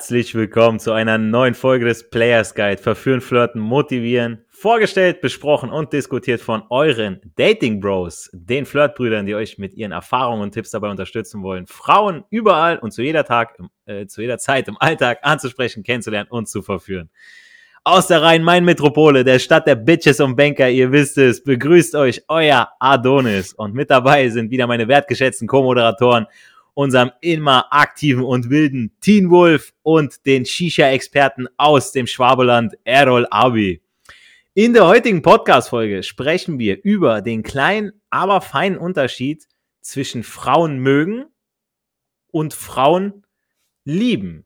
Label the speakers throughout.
Speaker 1: Herzlich willkommen zu einer neuen Folge des Players Guide. Verführen, flirten, motivieren. Vorgestellt, besprochen und diskutiert von euren Dating Bros, den Flirtbrüdern, die euch mit ihren Erfahrungen und Tipps dabei unterstützen wollen, Frauen überall und zu jeder Tag, äh, zu jeder Zeit im Alltag anzusprechen, kennenzulernen und zu verführen. Aus der Rhein-Main-Metropole, der Stadt der Bitches und Banker, ihr wisst es, begrüßt euch euer Adonis. Und mit dabei sind wieder meine wertgeschätzten Co-Moderatoren unserem immer aktiven und wilden Teen Wolf und den Shisha-Experten aus dem Schwabeland, Errol Abi. In der heutigen Podcast-Folge sprechen wir über den kleinen, aber feinen Unterschied zwischen Frauen mögen und Frauen lieben,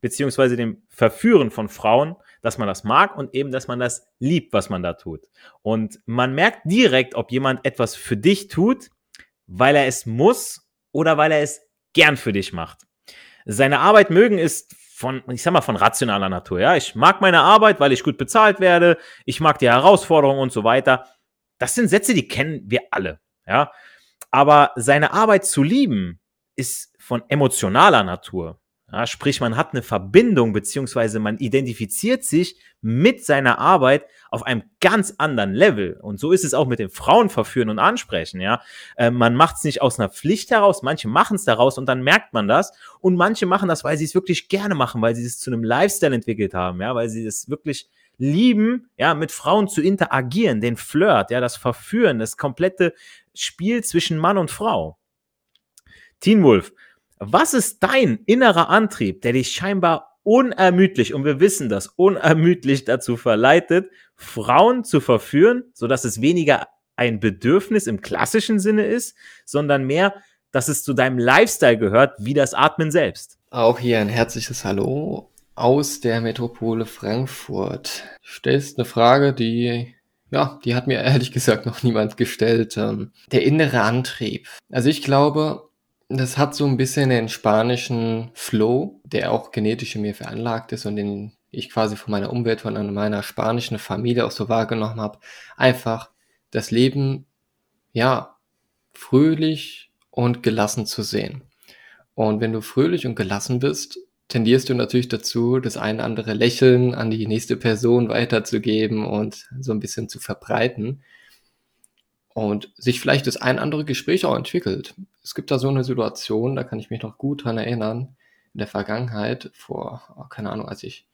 Speaker 1: beziehungsweise dem Verführen von Frauen, dass man das mag und eben, dass man das liebt, was man da tut. Und man merkt direkt, ob jemand etwas für dich tut, weil er es muss oder weil er es gern für dich macht. Seine Arbeit mögen ist von, ich sag mal, von rationaler Natur. Ja, ich mag meine Arbeit, weil ich gut bezahlt werde. Ich mag die Herausforderungen und so weiter. Das sind Sätze, die kennen wir alle. Ja, aber seine Arbeit zu lieben ist von emotionaler Natur. Ja, sprich, man hat eine Verbindung beziehungsweise man identifiziert sich mit seiner Arbeit auf einem ganz anderen Level. Und so ist es auch mit den Frauen verführen und ansprechen. Ja, äh, man macht es nicht aus einer Pflicht heraus. Manche machen es daraus und dann merkt man das. Und manche machen das, weil sie es wirklich gerne machen, weil sie es zu einem Lifestyle entwickelt haben. Ja, weil sie es wirklich lieben, ja, mit Frauen zu interagieren, den Flirt, ja, das Verführen, das komplette Spiel zwischen Mann und Frau. Teen Wolf, was ist dein innerer Antrieb, der dich scheinbar unermüdlich, und wir wissen das, unermüdlich dazu verleitet, Frauen zu verführen, sodass es weniger ein Bedürfnis im klassischen Sinne ist, sondern mehr, dass es zu deinem Lifestyle gehört, wie das Atmen selbst?
Speaker 2: Auch hier ein herzliches Hallo aus der Metropole Frankfurt. Du stellst eine Frage, die ja, die hat mir ehrlich gesagt noch niemand gestellt. Ähm, der innere Antrieb. Also ich glaube, das hat so ein bisschen den spanischen Flow, der auch genetisch in mir veranlagt ist und den ich quasi von meiner Umwelt, von meiner spanischen Familie auch so wahrgenommen habe. Einfach das Leben, ja, fröhlich und gelassen zu sehen. Und wenn du fröhlich und gelassen bist, tendierst du natürlich dazu, das ein andere Lächeln an die nächste Person weiterzugeben und so ein bisschen zu verbreiten und sich vielleicht das ein andere Gespräch auch entwickelt. Es gibt da so eine Situation, da kann ich mich noch gut dran erinnern, in der Vergangenheit, vor, oh, keine Ahnung, als ich,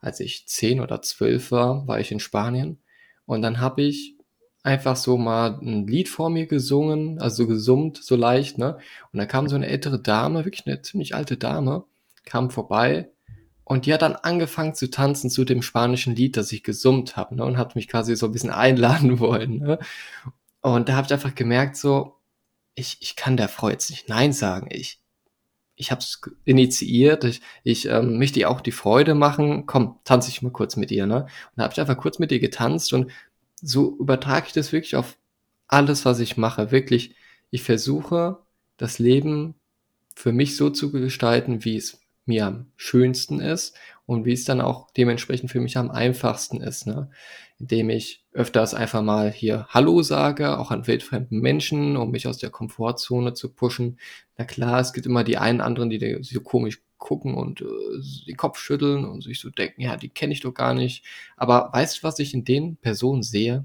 Speaker 2: als ich zehn oder zwölf war, war ich in Spanien und dann habe ich einfach so mal ein Lied vor mir gesungen, also gesummt, so leicht, ne? Und da kam so eine ältere Dame, wirklich eine ziemlich alte Dame, kam vorbei und die hat dann angefangen zu tanzen zu dem spanischen Lied, das ich gesummt habe, ne? Und hat mich quasi so ein bisschen einladen wollen, ne? Und da habe ich einfach gemerkt, so, ich, ich kann der Frau jetzt nicht Nein sagen. Ich, ich habe es initiiert, ich, ich ähm, möchte ihr auch die Freude machen. Komm, tanze ich mal kurz mit ihr, ne? Und da habe ich einfach kurz mit ihr getanzt und so übertrage ich das wirklich auf alles, was ich mache. Wirklich, ich versuche, das Leben für mich so zu gestalten, wie es mir am schönsten ist und wie es dann auch dementsprechend für mich am einfachsten ist, ne? indem ich öfters einfach mal hier Hallo sage, auch an wildfremden Menschen, um mich aus der Komfortzone zu pushen. Na klar, es gibt immer die einen anderen, die so komisch gucken und äh, den Kopf schütteln und sich so denken, ja, die kenne ich doch gar nicht. Aber weißt du, was ich in den Personen sehe?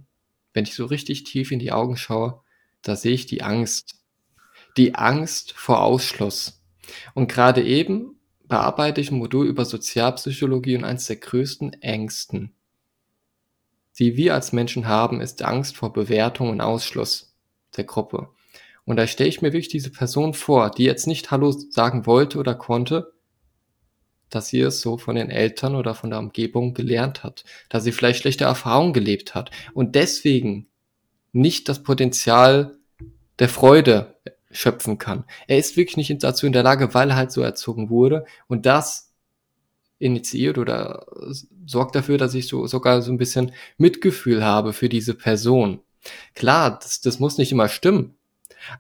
Speaker 2: Wenn ich so richtig tief in die Augen schaue, da sehe ich die Angst. Die Angst vor Ausschluss. Und gerade eben bearbeite ich ein Modul über Sozialpsychologie und eines der größten Ängsten, die wir als Menschen haben, ist Angst vor Bewertung und Ausschluss der Gruppe. Und da stelle ich mir wirklich diese Person vor, die jetzt nicht Hallo sagen wollte oder konnte, dass sie es so von den Eltern oder von der Umgebung gelernt hat, dass sie vielleicht schlechte Erfahrungen gelebt hat und deswegen nicht das Potenzial der Freude schöpfen kann. Er ist wirklich nicht dazu in der Lage, weil er halt so erzogen wurde und das initiiert oder sorgt dafür, dass ich so sogar so ein bisschen Mitgefühl habe für diese Person. Klar, das, das muss nicht immer stimmen,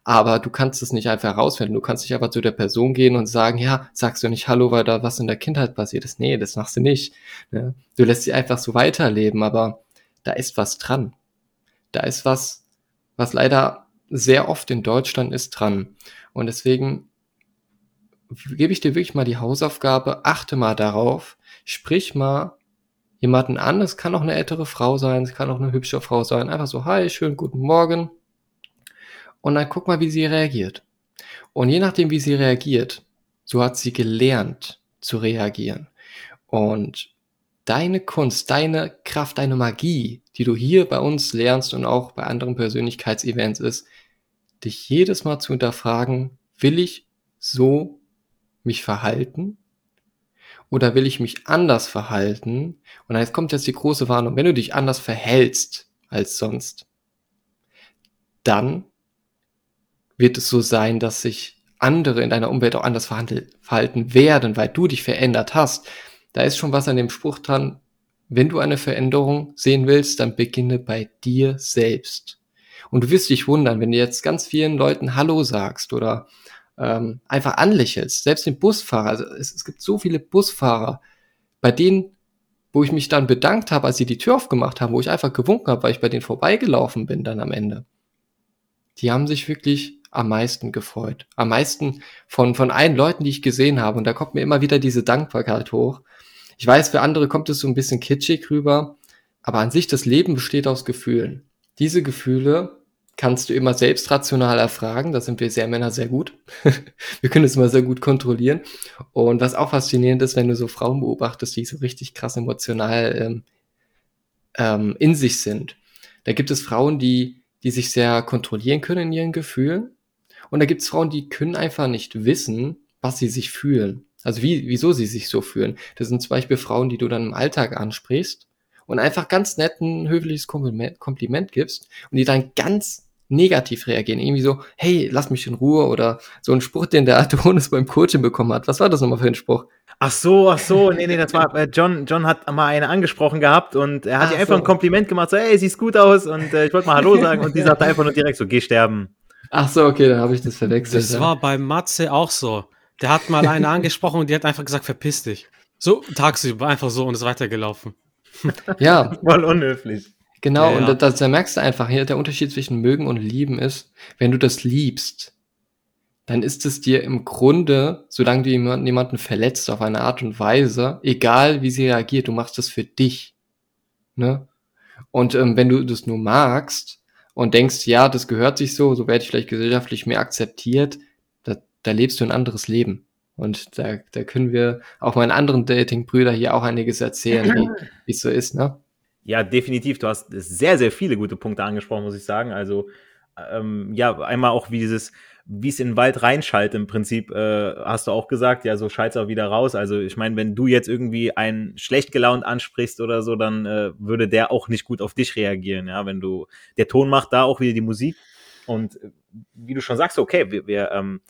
Speaker 2: aber du kannst es nicht einfach herausfinden. Du kannst nicht einfach zu der Person gehen und sagen, ja, sagst du nicht Hallo, weil da was in der Kindheit passiert ist. Nee, das machst du nicht. Ne? Du lässt sie einfach so weiterleben, aber da ist was dran. Da ist was, was leider sehr oft in Deutschland ist dran. Und deswegen gebe ich dir wirklich mal die Hausaufgabe, achte mal darauf, sprich mal jemanden an, es kann auch eine ältere Frau sein, es kann auch eine hübsche Frau sein, einfach so, hi, schönen guten Morgen. Und dann guck mal, wie sie reagiert. Und je nachdem, wie sie reagiert, so hat sie gelernt zu reagieren. Und deine Kunst, deine Kraft, deine Magie, die du hier bei uns lernst und auch bei anderen Persönlichkeitsevents ist, dich jedes Mal zu hinterfragen, will ich so mich verhalten? Oder will ich mich anders verhalten? Und jetzt kommt jetzt die große Warnung, wenn du dich anders verhältst als sonst, dann wird es so sein, dass sich andere in deiner Umwelt auch anders verhalten werden, weil du dich verändert hast. Da ist schon was an dem Spruch dran, wenn du eine Veränderung sehen willst, dann beginne bei dir selbst. Und du wirst dich wundern, wenn du jetzt ganz vielen Leuten Hallo sagst oder ähm, einfach anlächelst, selbst den Busfahrer. Also es, es gibt so viele Busfahrer, bei denen, wo ich mich dann bedankt habe, als sie die Tür aufgemacht haben, wo ich einfach gewunken habe, weil ich bei denen vorbeigelaufen bin dann am Ende. Die haben sich wirklich am meisten gefreut. Am meisten von, von allen Leuten, die ich gesehen habe. Und da kommt mir immer wieder diese Dankbarkeit hoch. Ich weiß, für andere kommt es so ein bisschen kitschig rüber, aber an sich das Leben besteht aus Gefühlen. Diese Gefühle kannst du immer selbst rational erfragen. Da sind wir sehr Männer sehr gut. wir können es immer sehr gut kontrollieren. Und was auch faszinierend ist, wenn du so Frauen beobachtest, die so richtig krass emotional ähm, ähm, in sich sind. Da gibt es Frauen, die, die sich sehr kontrollieren können in ihren Gefühlen und da gibt es Frauen, die können einfach nicht wissen, was sie sich fühlen. Also wie, wieso sie sich so fühlen. Das sind zum Beispiel Frauen, die du dann im Alltag ansprichst und einfach ganz nett ein höfliches Kompliment, Kompliment gibst und die dann ganz negativ reagieren. Irgendwie so, hey, lass mich in Ruhe oder so ein Spruch, den der Adonis beim Coaching bekommen hat. Was war das nochmal für ein Spruch?
Speaker 1: Ach so, ach so, nee, nee, das war, äh, John, John hat mal eine angesprochen gehabt und er hat ihr einfach so. ein Kompliment gemacht, so, hey, siehst gut aus und äh, ich wollte mal Hallo sagen und die sagte einfach nur direkt so, geh sterben.
Speaker 2: Ach so, okay, dann habe ich das verwechselt.
Speaker 3: Das ja. war bei Matze auch so. Der hat mal eine angesprochen und die hat einfach gesagt, verpiss dich. So tagsüber, einfach so und ist weitergelaufen.
Speaker 2: Ja.
Speaker 1: Voll unhöflich.
Speaker 2: Genau, ja, und ja. Da, da, merkst du einfach, hier der Unterschied zwischen mögen und lieben ist, wenn du das liebst, dann ist es dir im Grunde, solange du jemanden, jemanden verletzt auf eine Art und Weise, egal wie sie reagiert, du machst das für dich. Ne? Und ähm, wenn du das nur magst, und denkst, ja, das gehört sich so, so werde ich vielleicht gesellschaftlich mehr akzeptiert, da, da lebst du ein anderes Leben. Und da, da können wir auch meinen anderen Dating-Brüder hier auch einiges erzählen, wie es so ist, ne?
Speaker 1: Ja, definitiv. Du hast sehr, sehr viele gute Punkte angesprochen, muss ich sagen. Also, ähm, ja, einmal auch wie dieses, wie es in den Wald reinschallt im Prinzip, äh, hast du auch gesagt, ja, so schallt auch wieder raus. Also ich meine, wenn du jetzt irgendwie einen schlecht gelaunt ansprichst oder so, dann äh, würde der auch nicht gut auf dich reagieren, ja, wenn du, der Ton macht da auch wieder die Musik und äh, wie du schon sagst, okay, wir, wir ähm,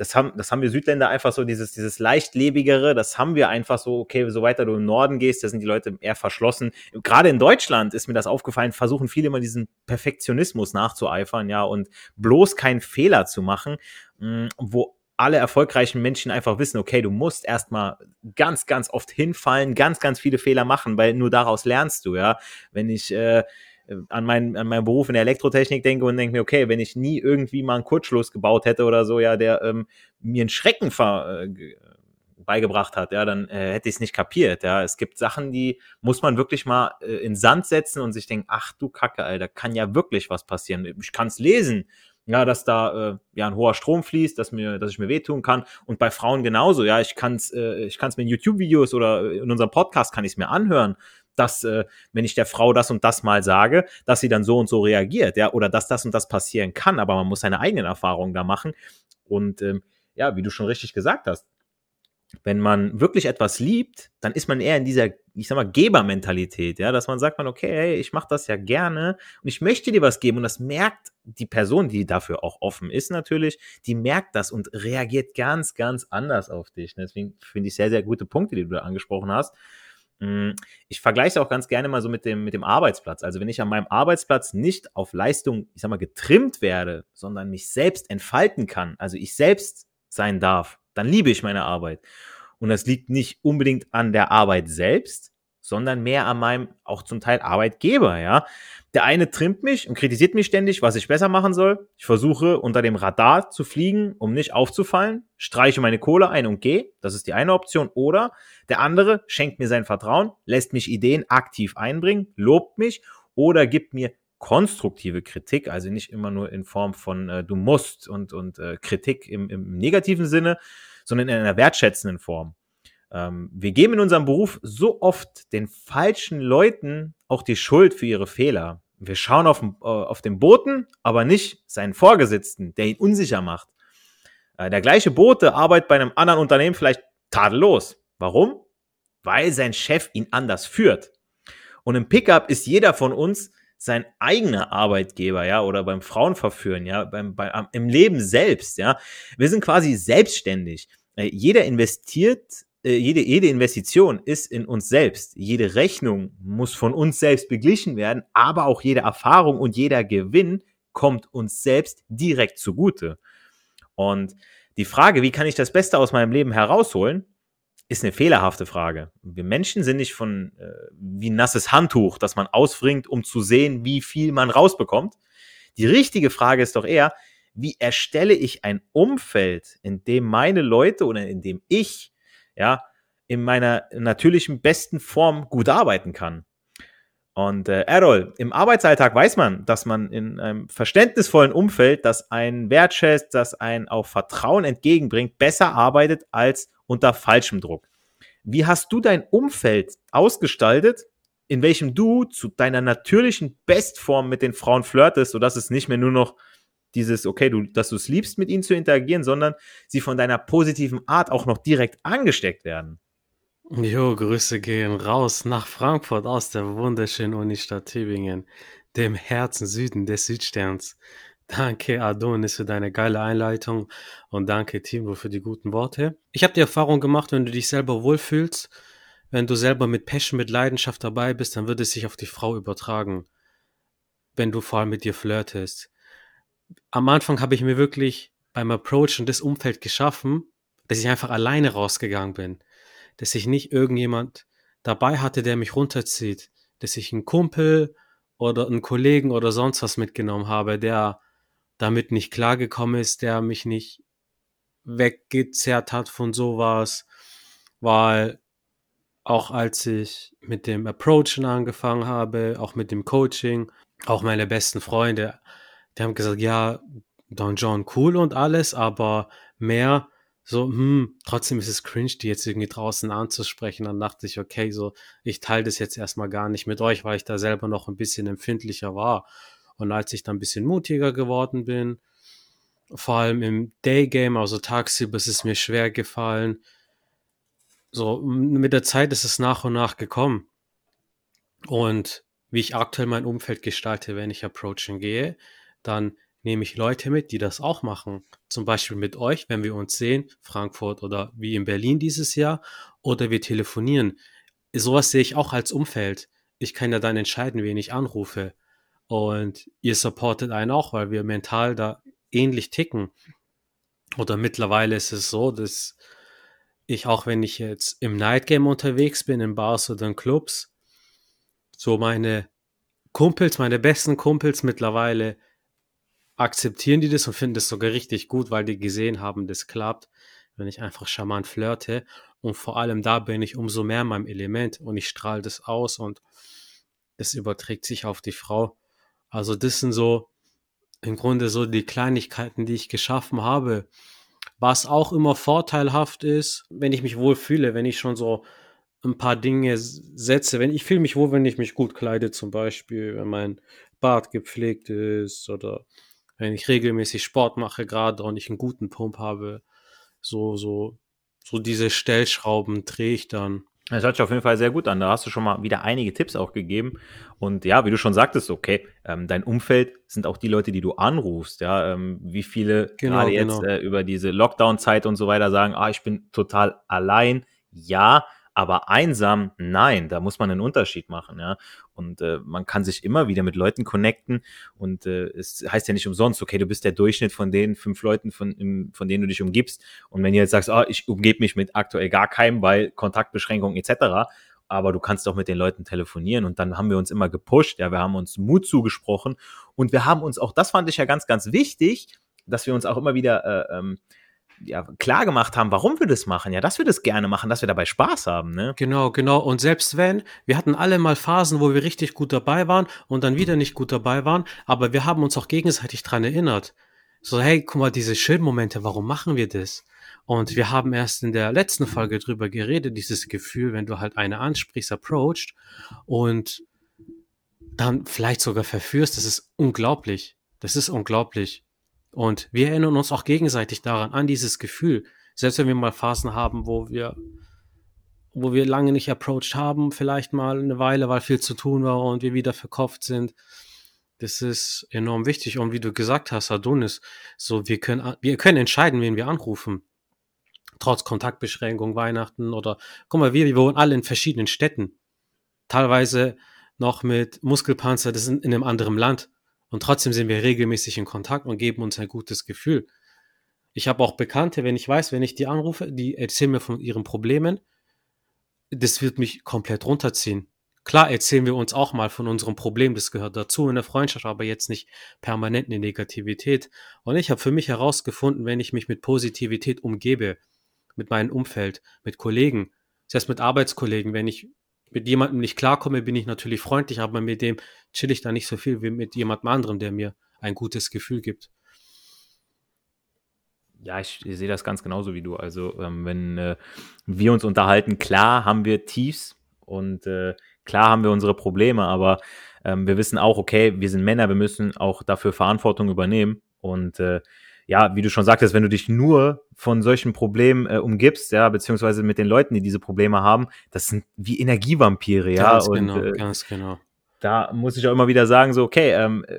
Speaker 1: das haben, das haben wir Südländer einfach so, dieses, dieses leichtlebigere, das haben wir einfach so, okay, so weiter du im Norden gehst, da sind die Leute eher verschlossen. Gerade in Deutschland ist mir das aufgefallen, versuchen viele immer diesen Perfektionismus nachzueifern, ja, und bloß keinen Fehler zu machen, mm, wo alle erfolgreichen Menschen einfach wissen, okay, du musst erstmal ganz, ganz oft hinfallen, ganz, ganz viele Fehler machen, weil nur daraus lernst du, ja. Wenn ich, äh, an, mein, an meinen Beruf in der Elektrotechnik denke und denke mir, okay, wenn ich nie irgendwie mal einen Kurzschluss gebaut hätte oder so, ja, der ähm, mir einen Schrecken ver, äh, beigebracht hat, ja, dann äh, hätte ich es nicht kapiert. Ja, es gibt Sachen, die muss man wirklich mal äh, in Sand setzen und sich denken, ach du Kacke, Alter, kann ja wirklich was passieren. Ich kann es lesen, ja, dass da äh, ja ein hoher Strom fließt, dass mir, dass ich mir wehtun kann. Und bei Frauen genauso, ja, ich kann es, äh, ich kann es mir in YouTube-Videos oder in unserem Podcast kann ich es mir anhören dass, äh, wenn ich der Frau das und das mal sage, dass sie dann so und so reagiert, ja, oder dass das und das passieren kann, aber man muss seine eigenen Erfahrungen da machen. Und ähm, ja, wie du schon richtig gesagt hast, wenn man wirklich etwas liebt, dann ist man eher in dieser, ich sag mal, Gebermentalität, ja, dass man sagt man, okay, hey, ich mache das ja gerne und ich möchte dir was geben und das merkt die Person, die dafür auch offen ist natürlich, die merkt das und reagiert ganz, ganz anders auf dich. Deswegen finde ich sehr, sehr gute Punkte, die du da angesprochen hast. Hm, ich vergleiche es auch ganz gerne mal so mit dem, mit dem Arbeitsplatz. Also wenn ich an meinem Arbeitsplatz nicht auf Leistung, ich sag mal, getrimmt werde, sondern mich selbst entfalten kann, also ich selbst sein darf, dann liebe ich meine Arbeit. Und das liegt nicht unbedingt an der Arbeit selbst, sondern mehr an meinem auch zum Teil Arbeitgeber, ja. Der eine trimmt mich und kritisiert mich ständig, was ich besser machen soll. Ich versuche unter dem Radar zu fliegen, um nicht aufzufallen, streiche meine Kohle ein und gehe. Das ist die eine Option. Oder der andere schenkt mir sein Vertrauen, lässt mich Ideen aktiv einbringen, lobt mich oder gibt mir konstruktive Kritik, also nicht immer nur in Form von äh, du musst und, und äh, Kritik im, im negativen Sinne, sondern in einer wertschätzenden Form. Ähm, wir geben in unserem Beruf so oft den falschen Leuten auch die Schuld für ihre Fehler. Wir schauen auf, äh, auf den Boten, aber nicht seinen Vorgesetzten, der ihn unsicher macht. Äh, der gleiche Bote arbeitet bei einem anderen Unternehmen vielleicht tadellos. Warum? Weil sein Chef ihn anders führt. Und im Pickup ist jeder von uns sein eigener Arbeitgeber, ja, oder beim Frauenverführen, ja, beim, bei, im Leben selbst, ja. Wir sind quasi selbstständig. Äh, jeder investiert äh, jede, jede Investition ist in uns selbst. Jede Rechnung muss von uns selbst beglichen werden, aber auch jede Erfahrung und jeder Gewinn kommt uns selbst direkt zugute. Und die Frage, wie kann ich das Beste aus meinem Leben herausholen, ist eine fehlerhafte Frage. Wir Menschen sind nicht von äh, wie ein nasses Handtuch, das man ausbringt, um zu sehen, wie viel man rausbekommt. Die richtige Frage ist doch eher, wie erstelle ich ein Umfeld, in dem meine Leute oder in dem ich ja, in meiner natürlichen besten Form gut arbeiten kann. Und äh, Errol, im Arbeitsalltag weiß man, dass man in einem verständnisvollen Umfeld, das einen wertschätzt, das einen auch Vertrauen entgegenbringt, besser arbeitet als unter falschem Druck. Wie hast du dein Umfeld ausgestaltet, in welchem du zu deiner natürlichen Bestform mit den Frauen flirtest, sodass es nicht mehr nur noch dieses, okay, du, dass du es liebst, mit ihnen zu interagieren, sondern sie von deiner positiven Art auch noch direkt angesteckt werden.
Speaker 3: Jo, Grüße gehen raus nach Frankfurt aus der wunderschönen Unistadt Tübingen, dem Herzen Süden des Südsterns. Danke, Adonis, für deine geile Einleitung und danke, Timo, für die guten Worte. Ich habe die Erfahrung gemacht, wenn du dich selber wohlfühlst, wenn du selber mit Passion, mit Leidenschaft dabei bist, dann wird es sich auf die Frau übertragen, wenn du vor allem mit dir flirtest am Anfang habe ich mir wirklich beim Approachen das Umfeld geschaffen, dass ich einfach alleine rausgegangen bin. Dass ich nicht irgendjemand dabei hatte, der mich runterzieht. Dass ich einen Kumpel oder einen Kollegen oder sonst was mitgenommen habe, der damit nicht klargekommen ist, der mich nicht weggezerrt hat von sowas, weil auch als ich mit dem Approachen angefangen habe, auch mit dem Coaching, auch meine besten Freunde, die haben gesagt, ja, Don John cool und alles, aber mehr so, hm, trotzdem ist es cringe, die jetzt irgendwie draußen anzusprechen. Dann dachte ich, okay, so, ich teile das jetzt erstmal gar nicht mit euch, weil ich da selber noch ein bisschen empfindlicher war. Und als ich dann ein bisschen mutiger geworden bin, vor allem im Daygame, also tagsüber ist es mir schwer gefallen. So, mit der Zeit ist es nach und nach gekommen. Und wie ich aktuell mein Umfeld gestalte, wenn ich Approaching gehe, dann nehme ich Leute mit, die das auch machen. Zum Beispiel mit euch, wenn wir uns sehen, Frankfurt oder wie in Berlin dieses Jahr, oder wir telefonieren. Sowas sehe ich auch als Umfeld. Ich kann ja dann entscheiden, wen ich anrufe. Und ihr supportet einen auch, weil wir mental da ähnlich ticken. Oder mittlerweile ist es so, dass ich auch, wenn ich jetzt im Nightgame unterwegs bin, in Bars oder in Clubs, so meine Kumpels, meine besten Kumpels mittlerweile akzeptieren die das und finden das sogar richtig gut, weil die gesehen haben, das klappt, wenn ich einfach charmant flirte. Und vor allem da bin ich umso mehr in meinem Element und ich strahle das aus und es überträgt sich auf die Frau. Also das sind so im Grunde so die Kleinigkeiten, die ich geschaffen habe. Was auch immer vorteilhaft ist, wenn ich mich wohl fühle, wenn ich schon so ein paar Dinge setze. Wenn ich fühle mich wohl, wenn ich mich gut kleide, zum Beispiel, wenn mein Bart gepflegt ist oder wenn ich regelmäßig Sport mache gerade und ich einen guten Pump habe, so, so, so diese Stellschrauben drehe ich dann.
Speaker 1: Das hört sich auf jeden Fall sehr gut an. Da hast du schon mal wieder einige Tipps auch gegeben. Und ja, wie du schon sagtest, okay, ähm, dein Umfeld sind auch die Leute, die du anrufst. Ja, ähm, wie viele genau, gerade jetzt genau. äh, über diese Lockdown-Zeit und so weiter sagen, ah, ich bin total allein. Ja, aber einsam, nein, da muss man einen Unterschied machen, ja. Und äh, man kann sich immer wieder mit Leuten connecten und äh, es heißt ja nicht umsonst, okay, du bist der Durchschnitt von den fünf Leuten, von, im, von denen du dich umgibst. Und wenn du jetzt sagst, oh, ich umgebe mich mit aktuell gar keinem, weil Kontaktbeschränkungen etc., aber du kannst auch mit den Leuten telefonieren und dann haben wir uns immer gepusht, ja, wir haben uns Mut zugesprochen und wir haben uns auch, das fand ich ja ganz, ganz wichtig, dass wir uns auch immer wieder äh, ähm, ja, klar gemacht haben, warum wir das machen, ja, dass wir das gerne machen, dass wir dabei Spaß haben, ne?
Speaker 3: Genau, genau. Und selbst wenn, wir hatten alle mal Phasen, wo wir richtig gut dabei waren und dann wieder nicht gut dabei waren, aber wir haben uns auch gegenseitig dran erinnert. So, hey, guck mal, diese schönen Momente, warum machen wir das? Und wir haben erst in der letzten Folge drüber geredet, dieses Gefühl, wenn du halt eine ansprichst, approached und dann vielleicht sogar verführst, das ist unglaublich. Das ist unglaublich. Und wir erinnern uns auch gegenseitig daran, an dieses Gefühl. Selbst wenn wir mal Phasen haben, wo wir, wo wir lange nicht approached haben, vielleicht mal eine Weile, weil viel zu tun war und wir wieder verkauft sind. Das ist enorm wichtig. Und wie du gesagt hast, Adonis, so, wir können, wir können entscheiden, wen wir anrufen. Trotz Kontaktbeschränkung, Weihnachten oder, guck mal, wir, wir wohnen alle in verschiedenen Städten. Teilweise noch mit Muskelpanzer, das sind in einem anderen Land. Und trotzdem sind wir regelmäßig in Kontakt und geben uns ein gutes Gefühl. Ich habe auch Bekannte, wenn ich weiß, wenn ich die anrufe, die erzählen mir von ihren Problemen, das wird mich komplett runterziehen. Klar erzählen wir uns auch mal von unserem Problem, das gehört dazu in der Freundschaft, aber jetzt nicht permanent in Negativität. Und ich habe für mich herausgefunden, wenn ich mich mit Positivität umgebe, mit meinem Umfeld, mit Kollegen, heißt mit Arbeitskollegen, wenn ich mit jemandem nicht klarkomme, bin ich natürlich freundlich, aber mit dem chill ich da nicht so viel wie mit jemandem anderem, der mir ein gutes Gefühl gibt.
Speaker 1: Ja, ich, ich sehe das ganz genauso wie du. Also, ähm, wenn äh, wir uns unterhalten, klar haben wir Tiefs und äh, klar haben wir unsere Probleme, aber ähm, wir wissen auch, okay, wir sind Männer, wir müssen auch dafür Verantwortung übernehmen. Und äh, ja, wie du schon sagtest, wenn du dich nur von solchen Problemen äh, umgibst, ja, beziehungsweise mit den Leuten, die diese Probleme haben, das sind wie Energievampire, ja.
Speaker 3: Ganz
Speaker 1: und,
Speaker 3: genau,
Speaker 1: äh,
Speaker 3: ganz genau.
Speaker 1: da muss ich auch immer wieder sagen, so, okay, ähm, äh,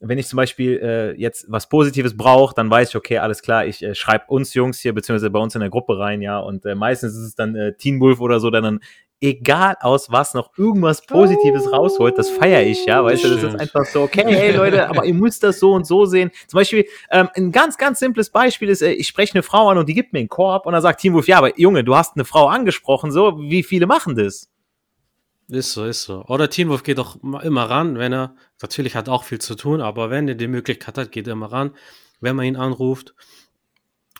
Speaker 1: wenn ich zum Beispiel äh, jetzt was Positives brauche, dann weiß ich, okay, alles klar, ich äh, schreibe uns Jungs hier, beziehungsweise bei uns in der Gruppe rein, ja, und äh, meistens ist es dann äh, Teen Wolf oder so, der dann egal aus was noch irgendwas Positives rausholt, das feiere ich, ja, weißt du, das ist einfach so, okay, hey Leute, aber ihr müsst das so und so sehen. Zum Beispiel, ähm, ein ganz, ganz simples Beispiel ist, äh, ich spreche eine Frau an und die gibt mir einen Korb und dann sagt Team Wolf, ja, aber Junge, du hast eine Frau angesprochen, so, wie viele machen das?
Speaker 3: Ist so, ist so. Oder Teen Wolf geht auch immer ran, wenn er, natürlich hat auch viel zu tun, aber wenn er die Möglichkeit hat, geht er immer ran, wenn man ihn anruft.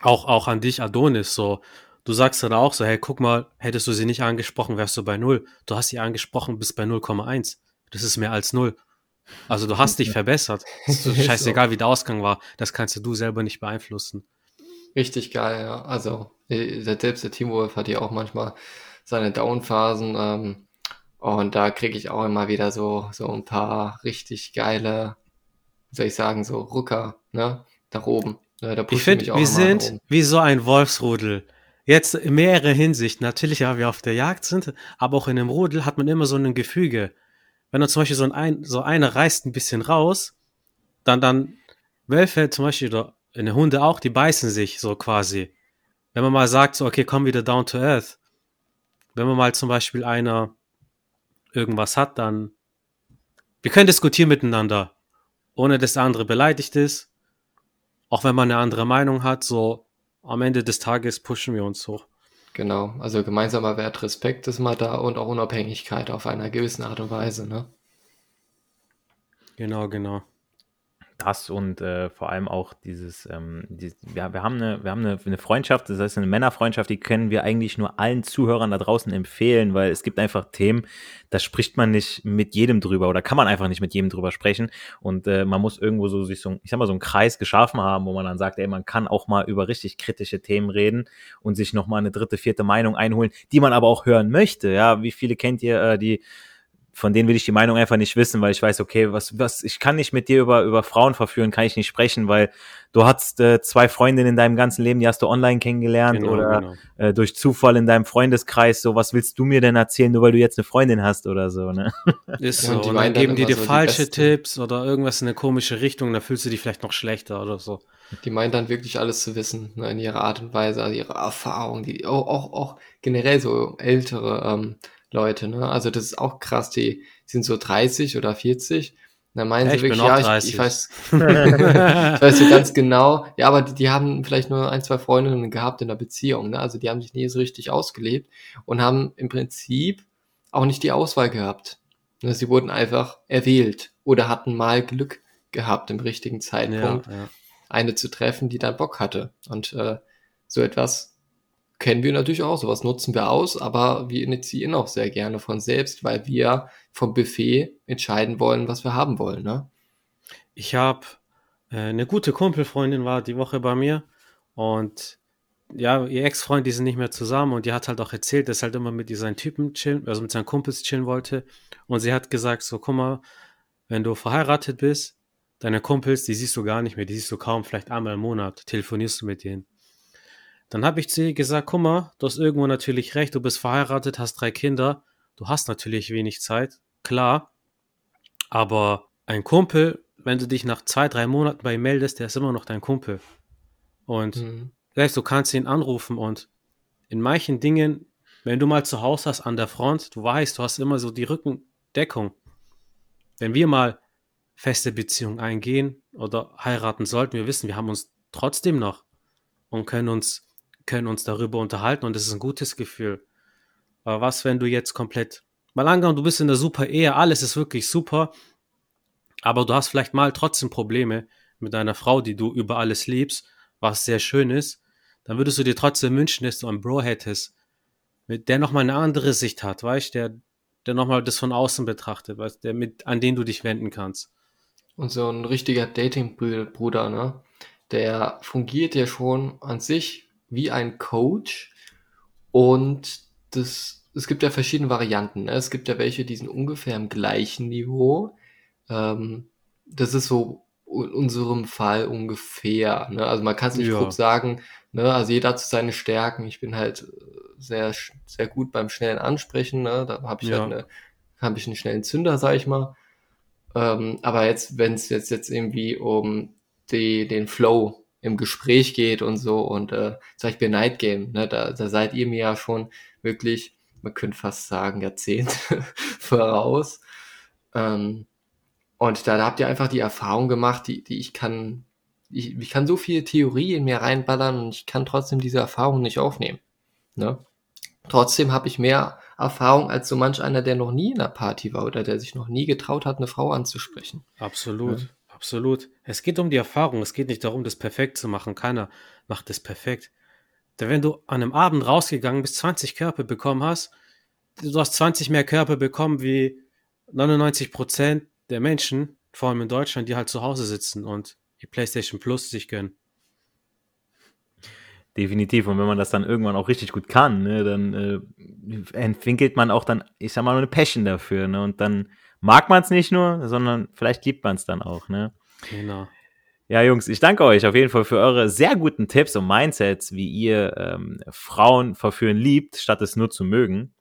Speaker 3: Auch, auch an dich, Adonis, so. Du sagst dann auch so, hey, guck mal, hättest du sie nicht angesprochen, wärst du bei null. Du hast sie angesprochen, bis bei 0,1. Das ist mehr als null. Also du hast dich verbessert. Ist scheißegal, wie der Ausgang war. Das kannst du selber nicht beeinflussen.
Speaker 2: Richtig geil, ja. Also, äh, der- selbst der Teamwolf hat ja auch manchmal seine Down-Phasen. Ähm, und da kriege ich auch immer wieder so, so ein paar richtig geile, soll ich sagen, so Rucker, ne? Nach oben. Ne, da
Speaker 3: Ich finde, wir sind wie so ein Wolfsrudel. Jetzt in mehrerer Hinsicht. Natürlich, ja, wir auf der Jagd sind, aber auch in einem Rudel hat man immer so ein Gefüge. Wenn dann zum Beispiel so ein, so einer reißt ein bisschen raus, dann, dann Wölfe zum Beispiel oder eine Hunde auch, die beißen sich so quasi. Wenn man mal sagt, so, okay, komm wieder down to earth. Wenn man mal zum Beispiel einer irgendwas hat, dann wir können diskutieren miteinander, ohne dass der andere beleidigt ist. Auch wenn man eine andere Meinung hat, so am Ende des Tages pushen wir uns hoch.
Speaker 2: Genau. Also gemeinsamer Wert, Respekt ist mal da und auch Unabhängigkeit auf einer gewissen Art und Weise, ne?
Speaker 3: Genau, genau.
Speaker 1: Das und äh, vor allem auch dieses, ähm, die, ja, wir haben, eine, wir haben eine, eine Freundschaft, das heißt eine Männerfreundschaft, die können wir eigentlich nur allen Zuhörern da draußen empfehlen, weil es gibt einfach Themen, da spricht man nicht mit jedem drüber oder kann man einfach nicht mit jedem drüber sprechen. Und äh, man muss irgendwo so sich so, ich sag mal, so einen Kreis geschaffen haben, wo man dann sagt, ey, man kann auch mal über richtig kritische Themen reden und sich nochmal eine dritte, vierte Meinung einholen, die man aber auch hören möchte, ja, wie viele kennt ihr, äh, die von denen will ich die Meinung einfach nicht wissen, weil ich weiß, okay, was, was, ich kann nicht mit dir über, über Frauen verführen, kann ich nicht sprechen, weil du hast äh, zwei Freundinnen in deinem ganzen Leben, die hast du online kennengelernt
Speaker 3: Genau,
Speaker 1: oder
Speaker 3: genau.
Speaker 1: äh, durch Zufall in deinem Freundeskreis, so was willst du mir denn erzählen, nur weil du jetzt eine Freundin hast oder so, ne?
Speaker 3: Ist so.
Speaker 2: und die
Speaker 3: Und dann geben die dir
Speaker 2: so die
Speaker 3: falsche
Speaker 2: besten-
Speaker 3: Tipps oder irgendwas in eine komische Richtung, dann fühlst du dich vielleicht noch schlechter oder so.
Speaker 2: Die meinen dann wirklich alles zu wissen, ne, in ihrer Art und Weise, also ihre Erfahrung, die auch, auch, auch generell so ältere ähm, Leute, ne? Also das ist auch krass, die sind so 30 oder 40. Und dann meinen
Speaker 3: Ja,
Speaker 2: sie wirklich, ja, ich,
Speaker 3: 30.
Speaker 2: ich weiß, ich weiß so ganz genau, ja, aber die, die haben vielleicht nur ein, zwei Freundinnen gehabt in der Beziehung, ne? Also die haben sich nie so richtig ausgelebt und haben im Prinzip auch nicht die Auswahl gehabt. Ne, sie wurden einfach erwählt oder hatten mal Glück gehabt im richtigen Zeitpunkt, ja, ja. eine zu treffen, die dann Bock hatte. Und äh, so etwas kennen wir natürlich auch, sowas nutzen wir aus, aber wir initiieren auch sehr gerne von selbst, weil wir vom Buffet entscheiden wollen, was wir haben wollen. Ne?
Speaker 3: Ich habe äh, eine gute Kumpelfreundin war die Woche bei mir und ja, ihr Ex-Freund, die sind nicht mehr zusammen und die hat halt auch erzählt, dass halt immer mit seinen Typen chillen, also mit seinen Kumpels chillen wollte. Und sie hat gesagt, so, guck mal, wenn du verheiratet bist, deine Kumpels, die siehst du gar nicht mehr, die siehst du kaum, vielleicht einmal im Monat, telefonierst du mit denen. Dann habe ich zu ihr gesagt, guck mal, du hast irgendwo natürlich recht, du bist verheiratet, hast drei Kinder, du hast natürlich wenig Zeit, klar, aber ein Kumpel, wenn du dich nach zwei, drei Monaten bei ihm meldest, der ist immer noch dein Kumpel. Und mhm. Weißt, du kannst ihn anrufen und in manchen Dingen, wenn du mal zu Hause hast an der Front, du weißt, du hast immer so die Rückendeckung. Wenn wir mal feste Beziehungen eingehen oder heiraten sollten, wir wissen, wir haben uns trotzdem noch und können uns, können uns darüber unterhalten und das ist ein gutes Gefühl. Aber was, wenn du jetzt komplett, mal angenommen, du bist in der super Ehe, alles ist wirklich super, aber du hast vielleicht mal trotzdem Probleme mit deiner Frau, die du über alles liebst, was sehr schön ist, dann würdest du dir trotzdem wünschen, dass du einen Bro hättest, mit der nochmal eine andere Sicht hat, weißt der, der nochmal das von außen betrachtet, weißt der mit, an den du dich wenden kannst.
Speaker 2: Und so ein richtiger Dating-Bruder, ne? Der fungiert ja schon an sich wie ein Coach und das, es gibt ja verschiedene Varianten. Ne? Es gibt ja welche, die sind ungefähr im gleichen Niveau. Ähm, das ist so in unserem Fall ungefähr. Ne? Also man kann es nicht ja. grob sagen, ne? also jeder hat seine Stärken. Ich bin halt äh, sehr, sehr gut beim schnellen Ansprechen. Ne? Da habe ich halt ja. halt eine, habe ich einen schnellen Zünder, sag ich mal. Ähm, aber jetzt, wenn es jetzt, jetzt irgendwie um die, den Flow im Gespräch geht und so und äh, zum Beispiel Night Game, ne, da, da seid ihr mir ja schon wirklich, man könnte fast sagen, Jahrzehnte voraus. Ähm, und da, da habt ihr einfach die Erfahrung gemacht, die, die ich kann, ich, ich kann so viel Theorie in mir reinballern und ich kann trotzdem diese Erfahrung nicht aufnehmen. Ne? Trotzdem habe ich mehr Erfahrung als so manch einer, der noch nie in einer Party war oder der sich noch nie getraut hat, eine Frau anzusprechen.
Speaker 3: Absolut, ja. Absolut. Es geht um die Erfahrung, es geht nicht darum, das perfekt zu machen. Keiner macht das perfekt. Denn wenn du an einem Abend rausgegangen bist, 20 Körper bekommen hast, du hast 20 mehr Körper bekommen wie 99 Prozent der Menschen, vor allem in Deutschland, die halt zu Hause sitzen und die PlayStation Plus sich gönnen.
Speaker 1: Definitiv. Und wenn man das dann irgendwann auch richtig gut kann, ne, dann äh, entwickelt man auch dann, ich sag mal, eine Passion dafür. Ne? Und dann mag man es nicht nur, sondern vielleicht liebt man es dann auch. Ne? Genau. Ja, Jungs, ich danke euch auf jeden Fall für eure sehr guten Tipps und Mindsets, wie ihr ähm, Frauen verführen liebt, statt es nur zu mögen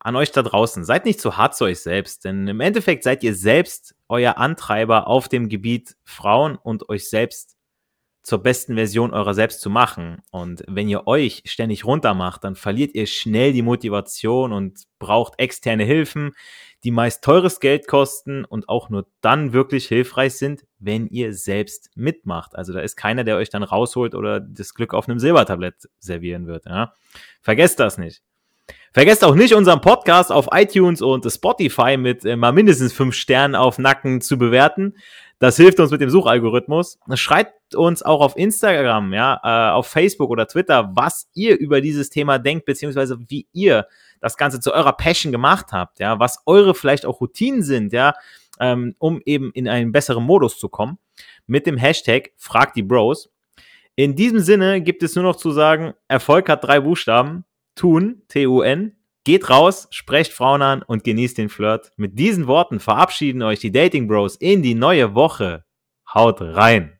Speaker 1: an euch da draußen, seid nicht zu hart zu euch selbst, denn im Endeffekt seid ihr selbst euer Antreiber auf dem Gebiet Frauen und euch selbst zur besten Version eurer selbst zu machen. Und wenn ihr euch ständig runtermacht, dann verliert ihr schnell die Motivation und braucht externe Hilfen, die meist teures Geld kosten und auch nur dann wirklich hilfreich sind, wenn ihr selbst mitmacht. Also da ist keiner, der euch dann rausholt oder das Glück auf einem Silbertablett servieren wird. Ja? Vergesst das nicht. Vergesst auch nicht, unseren Podcast auf iTunes und Spotify mit äh, mal mindestens fünf Sternen auf Nacken zu bewerten. Das hilft uns mit dem Suchalgorithmus. Schreibt uns auch auf Instagram, ja, äh, auf Facebook oder Twitter, was ihr über dieses Thema denkt, beziehungsweise wie ihr das Ganze zu eurer Passion gemacht habt, ja, was eure vielleicht auch Routinen sind, ja, ähm, um eben in einen besseren Modus zu kommen. Mit dem Hashtag Frag die Bros. In diesem Sinne gibt es nur noch zu sagen, Erfolg hat drei Buchstaben tun, T-U-N. Geht raus, sprecht Frauen an und genießt den Flirt. Mit diesen Worten verabschieden euch die Dating Bros in die neue Woche. Haut rein!